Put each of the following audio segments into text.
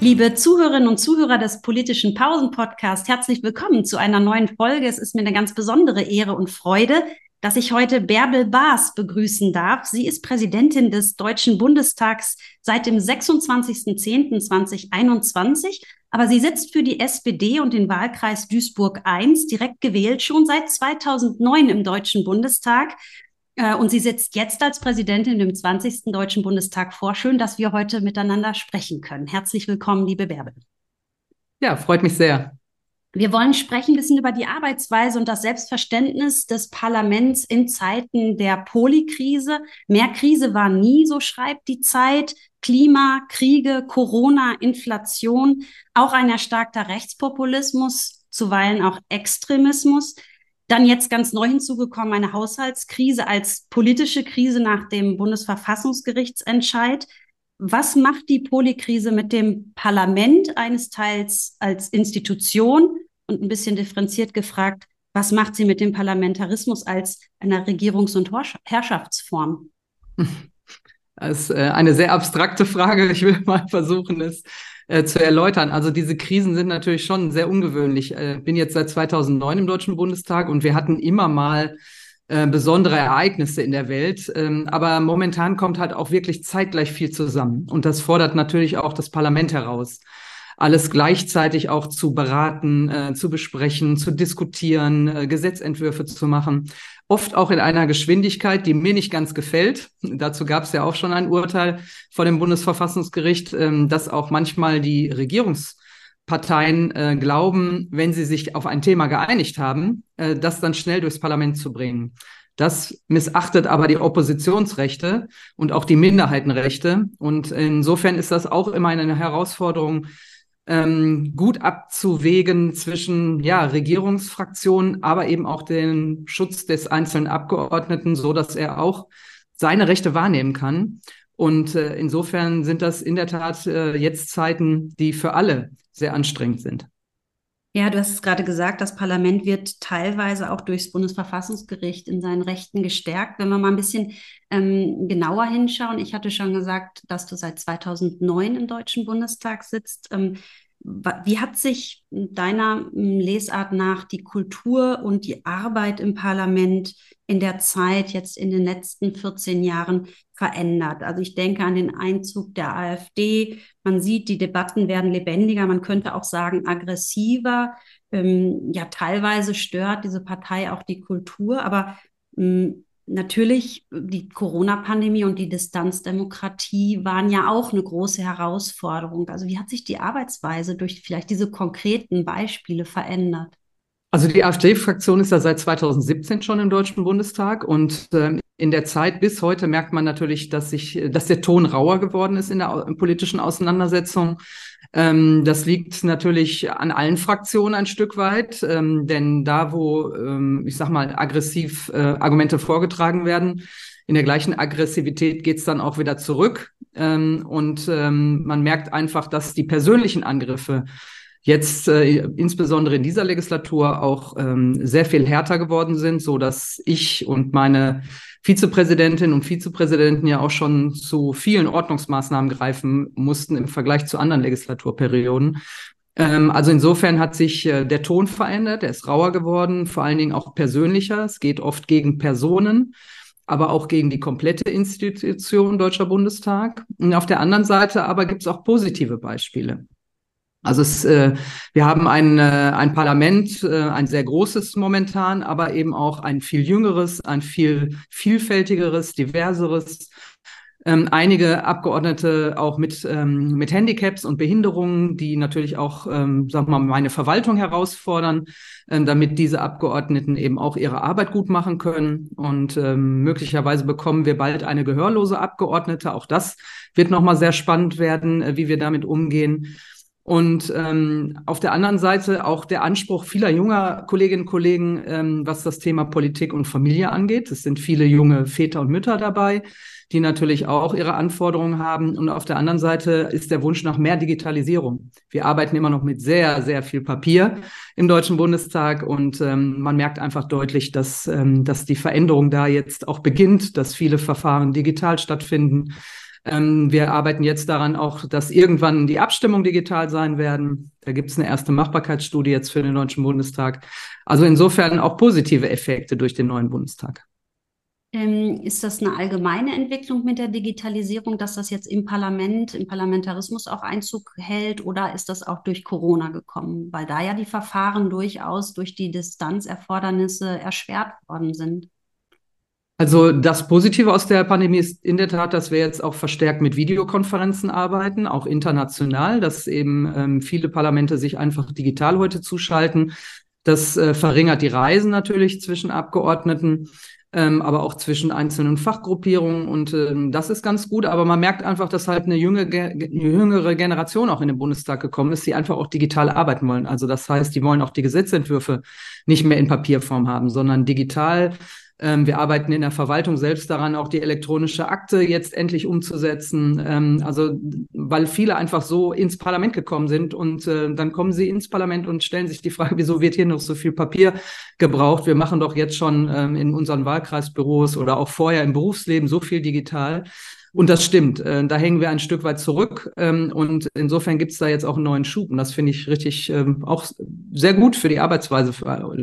Liebe Zuhörerinnen und Zuhörer des politischen Pausen-Podcast, herzlich willkommen zu einer neuen Folge. Es ist mir eine ganz besondere Ehre und Freude, dass ich heute Bärbel Baas begrüßen darf. Sie ist Präsidentin des Deutschen Bundestags seit dem 26.10.2021, aber sie sitzt für die SPD und den Wahlkreis Duisburg I direkt gewählt schon seit 2009 im Deutschen Bundestag. Äh, und sie sitzt jetzt als Präsidentin im 20. Deutschen Bundestag vor. Schön, dass wir heute miteinander sprechen können. Herzlich willkommen, liebe Bärbel. Ja, freut mich sehr. Wir wollen sprechen ein bisschen über die Arbeitsweise und das Selbstverständnis des Parlaments in Zeiten der Polikrise. Mehr Krise war nie, so schreibt die Zeit. Klima, Kriege, Corona, Inflation, auch ein erstarkter Rechtspopulismus, zuweilen auch Extremismus. Dann jetzt ganz neu hinzugekommen eine Haushaltskrise als politische Krise nach dem Bundesverfassungsgerichtsentscheid. Was macht die Polikrise mit dem Parlament eines Teils als Institution und ein bisschen differenziert gefragt, was macht sie mit dem Parlamentarismus als einer Regierungs- und Herrschaftsform? Das ist äh, eine sehr abstrakte Frage. Ich will mal versuchen, es äh, zu erläutern. Also diese Krisen sind natürlich schon sehr ungewöhnlich. Ich äh, bin jetzt seit 2009 im Deutschen Bundestag und wir hatten immer mal äh, besondere Ereignisse in der Welt. Ähm, aber momentan kommt halt auch wirklich zeitgleich viel zusammen. Und das fordert natürlich auch das Parlament heraus alles gleichzeitig auch zu beraten, äh, zu besprechen, zu diskutieren, äh, Gesetzentwürfe zu machen. Oft auch in einer Geschwindigkeit, die mir nicht ganz gefällt. Dazu gab es ja auch schon ein Urteil vor dem Bundesverfassungsgericht, ähm, dass auch manchmal die Regierungsparteien äh, glauben, wenn sie sich auf ein Thema geeinigt haben, äh, das dann schnell durchs Parlament zu bringen. Das missachtet aber die Oppositionsrechte und auch die Minderheitenrechte. Und insofern ist das auch immer eine Herausforderung, ähm, gut abzuwägen zwischen ja, Regierungsfraktionen, aber eben auch den Schutz des einzelnen Abgeordneten, so dass er auch seine Rechte wahrnehmen kann. Und äh, insofern sind das in der Tat äh, jetzt Zeiten, die für alle sehr anstrengend sind. Ja, du hast es gerade gesagt, das Parlament wird teilweise auch durchs Bundesverfassungsgericht in seinen Rechten gestärkt. Wenn wir mal ein bisschen ähm, genauer hinschauen, ich hatte schon gesagt, dass du seit 2009 im Deutschen Bundestag sitzt. Ähm, wie hat sich deiner hm, Lesart nach die Kultur und die Arbeit im Parlament in der Zeit, jetzt in den letzten 14 Jahren, verändert? Also ich denke an den Einzug der AfD. Man sieht, die Debatten werden lebendiger, man könnte auch sagen aggressiver. Ähm, ja, teilweise stört diese Partei auch die Kultur, aber ähm, Natürlich, die Corona-Pandemie und die Distanzdemokratie waren ja auch eine große Herausforderung. Also wie hat sich die Arbeitsweise durch vielleicht diese konkreten Beispiele verändert? Also die AfD-Fraktion ist ja seit 2017 schon im Deutschen Bundestag und äh, in der Zeit bis heute merkt man natürlich, dass sich, dass der Ton rauer geworden ist in der politischen Auseinandersetzung. Ähm, das liegt natürlich an allen Fraktionen ein Stück weit, ähm, denn da, wo, ähm, ich sag mal, aggressiv äh, Argumente vorgetragen werden, in der gleichen Aggressivität geht's dann auch wieder zurück. Ähm, und ähm, man merkt einfach, dass die persönlichen Angriffe jetzt äh, insbesondere in dieser Legislatur auch ähm, sehr viel härter geworden sind, so dass ich und meine Vizepräsidentin und Vizepräsidenten ja auch schon zu vielen Ordnungsmaßnahmen greifen mussten im Vergleich zu anderen Legislaturperioden. Ähm, also insofern hat sich äh, der Ton verändert, er ist rauer geworden, vor allen Dingen auch persönlicher. Es geht oft gegen Personen aber auch gegen die komplette Institution Deutscher Bundestag. Und auf der anderen Seite aber gibt es auch positive Beispiele. Also es, äh, wir haben ein, äh, ein Parlament, äh, ein sehr großes momentan, aber eben auch ein viel jüngeres, ein viel vielfältigeres, diverseres. Ähm, einige Abgeordnete auch mit, ähm, mit Handicaps und Behinderungen, die natürlich auch, ähm, wir mal, meine Verwaltung herausfordern, ähm, damit diese Abgeordneten eben auch ihre Arbeit gut machen können. Und ähm, möglicherweise bekommen wir bald eine gehörlose Abgeordnete. Auch das wird nochmal sehr spannend werden, äh, wie wir damit umgehen. Und ähm, auf der anderen Seite auch der Anspruch vieler junger Kolleginnen und Kollegen, ähm, was das Thema Politik und Familie angeht. Es sind viele junge Väter und Mütter dabei, die natürlich auch ihre Anforderungen haben. Und auf der anderen Seite ist der Wunsch nach mehr Digitalisierung. Wir arbeiten immer noch mit sehr, sehr viel Papier im Deutschen Bundestag und ähm, man merkt einfach deutlich, dass, ähm, dass die Veränderung da jetzt auch beginnt, dass viele Verfahren digital stattfinden Ähm, wir arbeiten jetzt daran auch, dass irgendwann die Abstimmung digital sein werden. Da gibt es eine erste Machbarkeitsstudie jetzt für den Deutschen Bundestag. Also insofern auch positive Effekte durch den neuen Bundestag. Ähm, ist das eine allgemeine Entwicklung mit der Digitalisierung, dass das jetzt im Parlament, im Parlamentarismus auch Einzug hält oder ist das auch durch Corona gekommen? Weil da ja die Verfahren durchaus durch die Distanzerfordernisse erschwert worden sind. Also das Positive aus der Pandemie ist in der Tat, dass wir jetzt auch verstärkt mit Videokonferenzen arbeiten, auch international, dass eben ähm, viele Parlamente sich einfach digital heute zuschalten. Das äh, verringert die Reisen natürlich zwischen Abgeordneten ähm, aber auch zwischen einzelnen Fachgruppierungen. Und ähm, das ist ganz gut. Aber man merkt einfach, dass halt eine jüngere, eine jüngere Generation auch in den Bundestag gekommen ist, die einfach auch digital arbeiten wollen. Also das heißt, die wollen auch die Gesetzentwürfe nicht mehr in Papierform haben, sondern digital ähm, wir arbeiten in der Verwaltung selbst daran, auch die elektronische Akte jetzt endlich umzusetzen. Ähm, also, weil viele einfach so ins Parlament gekommen sind und äh, dann kommen sie ins Parlament und stellen sich die Frage, wieso wird hier noch so viel Papier gebraucht? Wir machen doch jetzt schon ähm, in unseren Wahlkreisbüros oder auch vorher im Berufsleben so viel digital. Und das stimmt. Äh, da hängen wir ein Stück weit zurück. Ähm, und insofern gibt es da jetzt auch einen neuen Schub. Und das finde ich richtig ähm, auch sehr gut für die Arbeitsweise,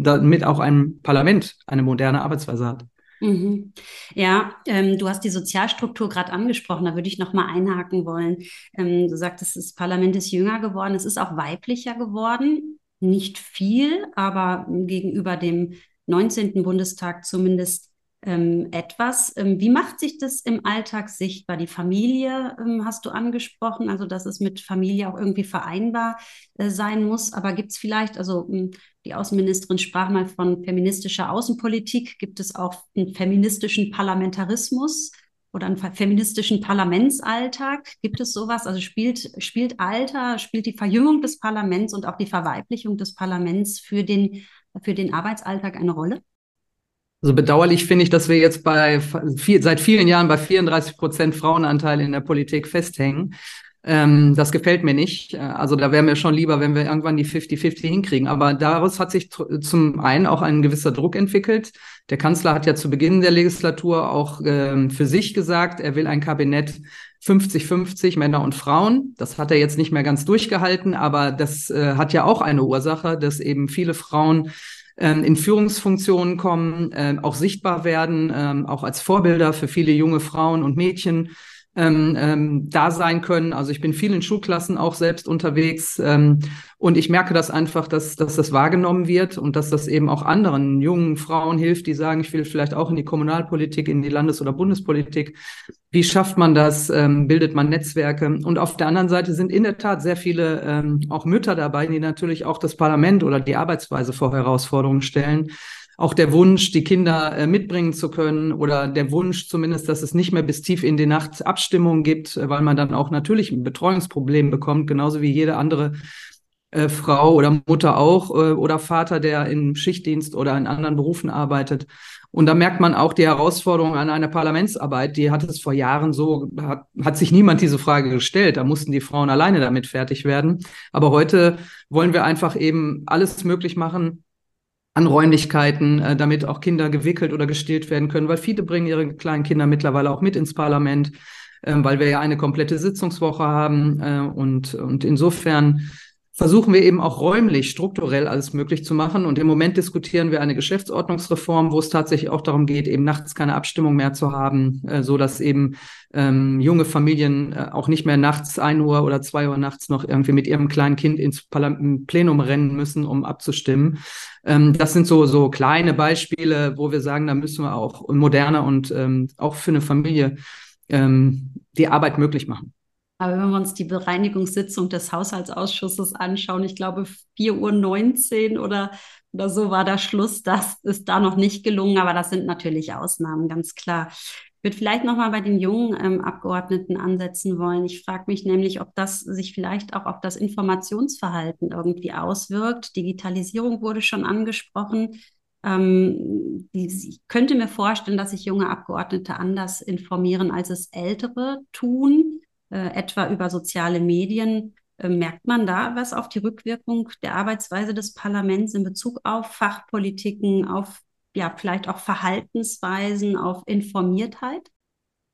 damit auch ein Parlament eine moderne Arbeitsweise hat. Mhm. Ja, ähm, du hast die Sozialstruktur gerade angesprochen, da würde ich noch mal einhaken wollen. Ähm, du sagtest, das Parlament ist jünger geworden, es ist auch weiblicher geworden. Nicht viel, aber gegenüber dem 19. Bundestag zumindest ähm, etwas. Ähm, wie macht sich das im Alltag sichtbar? Die Familie ähm, hast du angesprochen, also dass es mit Familie auch irgendwie vereinbar äh, sein muss. Aber gibt es vielleicht, also hm, die Außenministerin sprach mal von feministischer Außenpolitik, gibt es auch einen feministischen Parlamentarismus? oder einen feministischen Parlamentsalltag? Gibt es sowas? Also spielt, spielt Alter, spielt die Verjüngung des Parlaments und auch die Verweiblichung des Parlaments für den, für den Arbeitsalltag eine Rolle? Also bedauerlich finde ich, dass wir jetzt bei viel, seit vielen Jahren bei 34 Prozent Frauenanteil in der Politik festhängen. Ähm, das gefällt mir nicht. Also da wäre mir schon lieber, wenn wir irgendwann die 50-50 hinkriegen. Aber daraus hat sich zum einen auch ein gewisser Druck entwickelt. Der Kanzler hat ja zu Beginn der Legislatur auch ähm, für sich gesagt, er will ein Kabinett 50-50 Männer und Frauen. Das hat er jetzt nicht mehr ganz durchgehalten, aber das äh, hat ja auch eine Ursache, dass eben viele Frauen ähm, in Führungsfunktionen kommen, äh, auch sichtbar werden, ähm, auch als Vorbilder für viele junge Frauen und Mädchen ähm, ähm, da sein können. Also ich bin viel in Schulklassen auch selbst unterwegs ähm, und ich merke das einfach, dass, dass das wahrgenommen wird und dass das eben auch anderen jungen Frauen hilft, die sagen, ich will vielleicht auch in die Kommunalpolitik, in die Landes- oder Bundespolitik. Wie schafft man das? Ähm, bildet man Netzwerke? Und auf der anderen Seite sind in der Tat sehr viele ähm, auch Mütter dabei, die natürlich auch das Parlament oder die Arbeitsweise vor Herausforderungen stellen auch der Wunsch, die Kinder äh, mitbringen zu können oder der Wunsch zumindest, dass es nicht mehr bis tief in die Nacht Abstimmungen gibt, äh, weil man dann auch natürlich ein Betreuungsproblem bekommt, genauso wie jede andere äh, Frau oder Mutter auch äh, oder Vater, der im Schichtdienst oder in anderen Berufen arbeitet. Und da merkt man auch die Herausforderung an einer Parlamentsarbeit. Die hat es vor Jahren so, hat, hat sich niemand diese Frage gestellt. Da mussten die Frauen alleine damit fertig werden. Aber heute wollen wir einfach eben alles möglich machen, an Räumlichkeiten, äh, damit auch Kinder gewickelt oder gestillt werden können, weil viele bringen ihre kleinen Kinder mittlerweile auch mit ins Parlament, äh, weil wir ja eine komplette Sitzungswoche haben. Äh, und, und insofern versuchen wir eben auch räumlich, strukturell alles möglich zu machen. Und im Moment diskutieren wir eine Geschäftsordnungsreform, wo es tatsächlich auch darum geht, eben nachts keine Abstimmung mehr zu haben, äh, so dass eben ähm, junge Familien äh, auch nicht mehr nachts ein Uhr oder zwei Uhr nachts noch irgendwie mit ihrem kleinen Kind ins Plenum rennen müssen, um abzustimmen. Ähm, das sind so, so kleine Beispiele, wo wir sagen, da müssen wir auch moderner und ähm, auch für eine Familie ähm, die Arbeit möglich machen. Aber wenn wir uns die Bereinigungssitzung des Haushaltsausschusses anschauen, ich glaube 4.19 Uhr oder, oder so war der Schluss, das ist da noch nicht gelungen, aber das sind natürlich Ausnahmen, ganz klar. Ich würde vielleicht nochmal bei den jungen ähm, Abgeordneten ansetzen wollen. Ich frage mich nämlich, ob das sich vielleicht auch auf das Informationsverhalten irgendwie auswirkt. Digitalisierung wurde schon angesprochen. Ähm, ich könnte mir vorstellen, dass sich junge Abgeordnete anders informieren, als es ältere tun äh, etwa über soziale Medien. Äh, merkt man da was auf die Rückwirkung der Arbeitsweise des Parlaments in Bezug auf Fachpolitiken, auf ja vielleicht auch Verhaltensweisen, auf Informiertheit?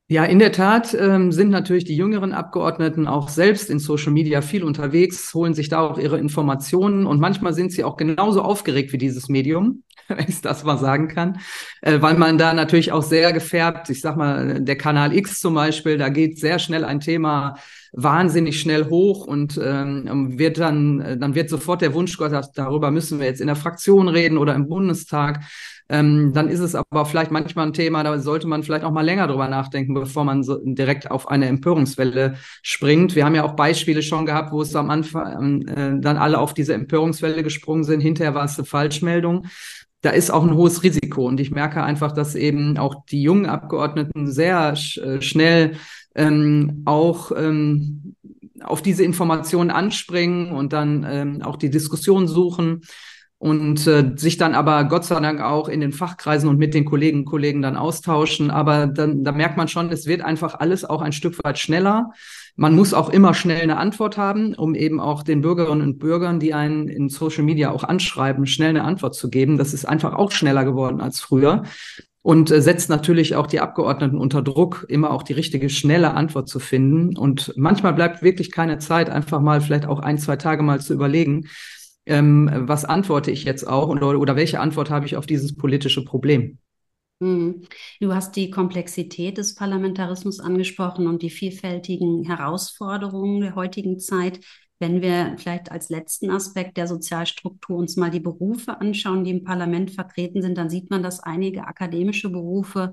Ja, in der Tat ähm, sind natürlich die jüngeren Abgeordneten auch selbst in Social Media viel unterwegs, holen sich da auch ihre Informationen und manchmal sind sie auch genauso aufgeregt wie dieses Medium, wenn ich das mal sagen kann, äh, weil man da natürlich auch sehr gefärbt, ich sag mal, der Kanal X zum Beispiel, da geht sehr schnell ein Thema wahnsinnig schnell hoch und ähm, wird dann, dann wird sofort der Wunsch geäußert, darüber müssen wir jetzt in der Fraktion reden oder im Bundestag. Ähm, dann ist es aber vielleicht manchmal ein Thema, da sollte man vielleicht auch mal länger drüber nachdenken, bevor man so direkt auf eine Empörungswelle springt. Wir haben ja auch Beispiele schon gehabt, wo es am Anfang äh, dann alle auf diese Empörungswelle gesprungen sind. Hinterher war es eine Falschmeldung da ist auch ein hohes Risiko. Und ich merke einfach, dass eben auch die jungen Abgeordneten sehr sch äh, schnell ähm, auch ähm, auf diese Informationen anspringen und dann ähm, auch die Diskussion suchen und äh, sich dann aber Gott sei Dank auch in den Fachkreisen und mit den Kolleginnen und Kollegen dann austauschen. Aber dann, da merkt man schon, es wird einfach alles auch ein Stück weit schneller. Man muss auch immer schnell eine Antwort haben, um eben auch den Bürgerinnen und Bürgern, die einen in Social Media auch anschreiben, schnell eine Antwort zu geben. Das ist einfach auch schneller geworden als früher und äh, setzt natürlich auch die Abgeordneten unter Druck, immer auch die richtige, schnelle Antwort zu finden. Und manchmal bleibt wirklich keine Zeit, einfach mal vielleicht auch ein, zwei Tage mal zu überlegen, ähm, was antworte ich jetzt auch oder, oder welche Antwort habe ich auf dieses politische Problem. Hm. Du hast die Komplexität des Parlamentarismus angesprochen und die vielfältigen Herausforderungen der heutigen Zeit. Wenn wir vielleicht als letzten Aspekt der Sozialstruktur uns mal die Berufe anschauen, die im Parlament vertreten sind, dann sieht man, dass einige akademische Berufe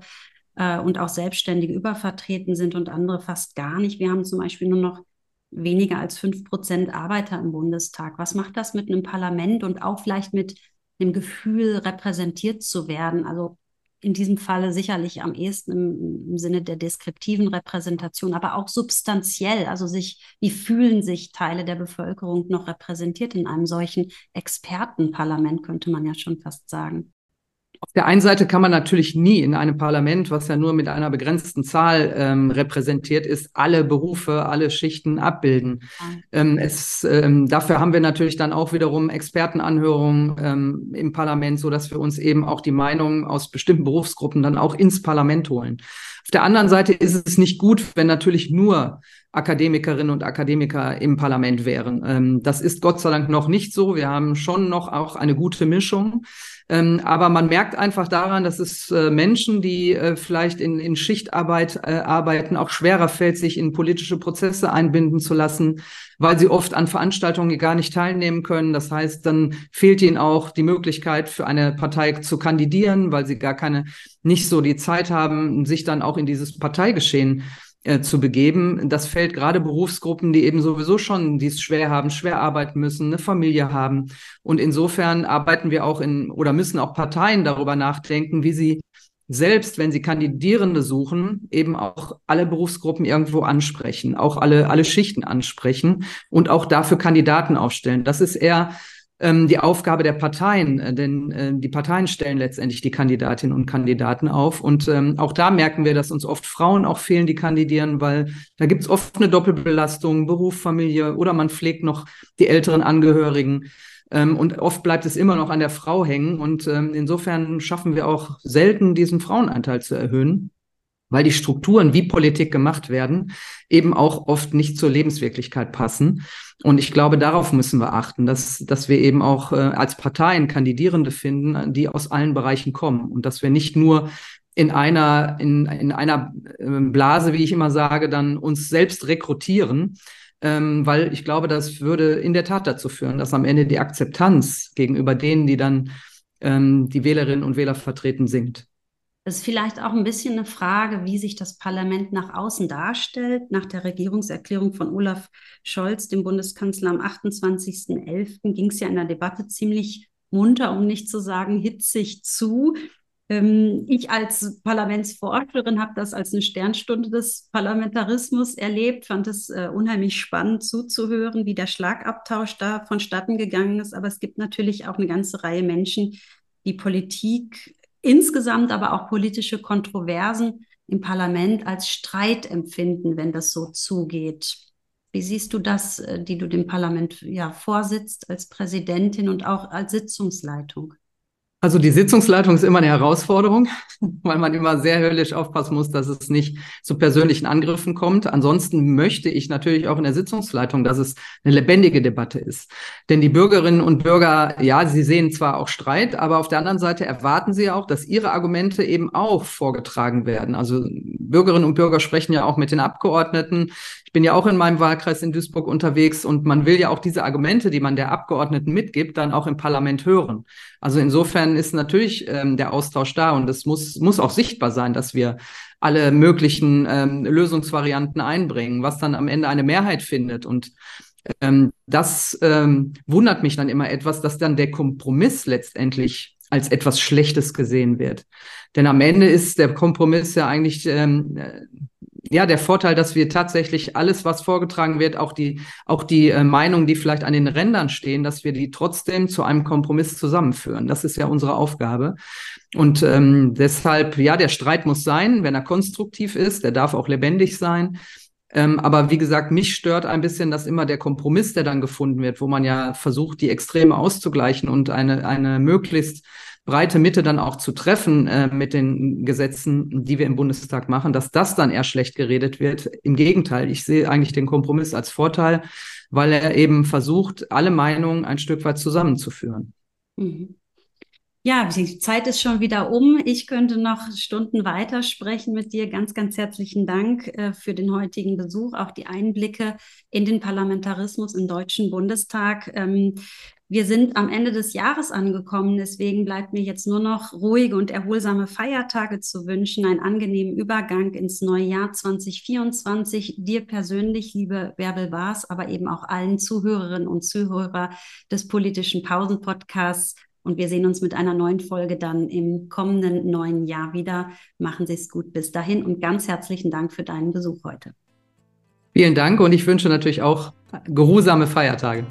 äh, und auch Selbstständige übervertreten sind und andere fast gar nicht. Wir haben zum Beispiel nur noch weniger als fünf Prozent Arbeiter im Bundestag. Was macht das mit einem Parlament und auch vielleicht mit dem Gefühl, repräsentiert zu werden? Also in diesem Falle sicherlich am ehesten im, im, Sinne der deskriptiven Repräsentation, aber auch substanziell. Also sich, wie fühlen sich Teile der Bevölkerung noch repräsentiert in einem solchen Expertenparlament, könnte man ja schon fast sagen. Auf der einen Seite kann man natürlich nie in einem Parlament, was ja nur mit einer begrenzten Zahl ähm, repräsentiert ist, alle Berufe, alle Schichten abbilden. Ähm, es, ähm, dafür haben wir natürlich dann auch wiederum Expertenanhörungen ähm, im Parlament, so dass wir uns eben auch die Meinungen aus bestimmten Berufsgruppen dann auch ins Parlament holen. Auf der anderen Seite ist es nicht gut, wenn natürlich nur Akademikerinnen und Akademiker im Parlament wären. Ähm, das ist Gott sei Dank noch nicht so. Wir haben schon noch auch eine gute Mischung. Ähm, aber man merkt einfach daran, dass es äh, Menschen, die äh, vielleicht in, in Schichtarbeit äh, arbeiten, auch schwerer fällt, sich in politische Prozesse einbinden zu lassen, weil sie oft an Veranstaltungen gar nicht teilnehmen können. Das heißt, dann fehlt ihnen auch die Möglichkeit, für eine Partei zu kandidieren, weil sie gar keine, nicht so die Zeit haben, sich dann auch in dieses Parteigeschehen äh, zu begeben. Das fällt gerade Berufsgruppen, die eben sowieso schon, die es schwer haben, schwer arbeiten müssen, eine Familie haben. Und insofern arbeiten wir auch in oder müssen auch Parteien darüber nachdenken, wie sie selbst, wenn sie Kandidierende suchen, eben auch alle Berufsgruppen irgendwo ansprechen, auch alle, alle Schichten ansprechen und auch dafür Kandidaten aufstellen. Das ist eher die Aufgabe der Parteien, äh, denn äh, die Parteien stellen letztendlich die Kandidatinnen und Kandidaten auf. Und ähm, auch da merken wir, dass uns oft Frauen auch fehlen, die kandidieren, weil da gibt es oft eine Doppelbelastung, Beruf, Familie oder man pflegt noch die älteren Angehörigen. Ähm, und oft bleibt es immer noch an der Frau hängen. Und ähm, insofern schaffen wir auch selten, diesen Frauenanteil zu erhöhen weil die Strukturen, wie Politik gemacht werden, eben auch oft nicht zur Lebenswirklichkeit passen. Und ich glaube, darauf müssen wir achten, dass, dass wir eben auch äh, als Parteien Kandidierende finden, die aus allen Bereichen kommen und dass wir nicht nur in einer, in, in einer ähm, Blase, wie ich immer sage, dann uns selbst rekrutieren, ähm, weil ich glaube, das würde in der Tat dazu führen, dass am Ende die Akzeptanz gegenüber denen, die dann ähm, die Wählerinnen und Wähler vertreten, sinkt. Das ist vielleicht auch ein bisschen eine Frage, wie sich das Parlament nach außen darstellt. Nach der Regierungserklärung von Olaf Scholz, dem Bundeskanzler am 28.11., ging es ja in der Debatte ziemlich munter, um nicht zu sagen hitzig zu. Ähm, ich als Parlamentsforscherin habe das als eine Sternstunde des Parlamentarismus erlebt, fand es äh, unheimlich spannend zuzuhören, wie der Schlagabtausch da vonstatten gegangen ist. Aber es gibt natürlich auch eine ganze Reihe Menschen, die Politik insgesamt aber auch politische Kontroversen im Parlament als Streit empfinden, wenn das so zugeht. Wie siehst du das, äh, die du dem Parlament ja vorsitzt als Präsidentin und auch als Sitzungsleitung? Also die Sitzungsleitung ist immer eine Herausforderung, weil man immer sehr höllisch aufpassen muss, dass es nicht zu persönlichen Angriffen kommt. Ansonsten möchte ich natürlich auch in der Sitzungsleitung, dass es eine lebendige Debatte ist. Denn die Bürgerinnen und Bürger, ja, sie sehen zwar auch Streit, aber auf der anderen Seite erwarten sie auch, dass ihre Argumente eben auch vorgetragen werden. Also Bürgerinnen und Bürger sprechen ja auch mit den Abgeordneten. Ich bin ja auch in meinem Wahlkreis in Duisburg unterwegs und man will ja auch diese Argumente, die man der Abgeordneten mitgibt, dann auch im Parlament hören. Also insofern ist natürlich ähm, der Austausch da und es muss, muss auch sichtbar sein, dass wir alle möglichen ähm, Lösungsvarianten einbringen, was dann am Ende eine Mehrheit findet. Und ähm, das ähm, wundert mich dann immer etwas, dass dann der Kompromiss letztendlich als etwas Schlechtes gesehen wird. Denn am Ende ist der Kompromiss ja eigentlich ähm, ja, der Vorteil, dass wir tatsächlich alles, was vorgetragen wird, auch die, auch die äh, Meinungen, die vielleicht an den Rändern stehen, dass wir die trotzdem zu einem Kompromiss zusammenführen. Das ist ja unsere Aufgabe. Und ähm, deshalb, ja, der Streit muss sein, wenn er konstruktiv ist, der darf auch lebendig sein. Ähm, aber wie gesagt, mich stört ein bisschen, dass immer der Kompromiss, der dann gefunden wird, wo man ja versucht, die Extreme auszugleichen und eine, eine möglichst breite Mitte dann auch zu treffen äh, mit den Gesetzen, die wir im Bundestag machen, dass das dann eher schlecht geredet wird. Im Gegenteil, ich sehe eigentlich den Kompromiss als Vorteil, weil er eben versucht, alle Meinungen ein Stück weit zusammenzuführen. Mhm. Ja, die Zeit ist schon wieder um. Ich könnte noch Stunden weiter sprechen mit dir. Ganz, ganz herzlichen Dank äh, für den heutigen Besuch, auch die Einblicke in den Parlamentarismus im Deutschen Bundestag. Ähm, wir sind am Ende des Jahres angekommen, deswegen bleibt mir jetzt nur noch ruhige und erholsame Feiertage zu wünschen, einen angenehmen Übergang ins neue Jahr 2024. Dir persönlich, liebe Bärbel Baas, aber eben auch allen Zuhörerinnen und Zuhörer des politischen Pausen-Podcasts. Und wir sehen uns mit einer neuen Folge dann im kommenden neuen Jahr wieder. Machen Sie es gut bis dahin und ganz herzlichen Dank für deinen Besuch heute. Vielen Dank und ich wünsche natürlich auch geruhsame Feiertage.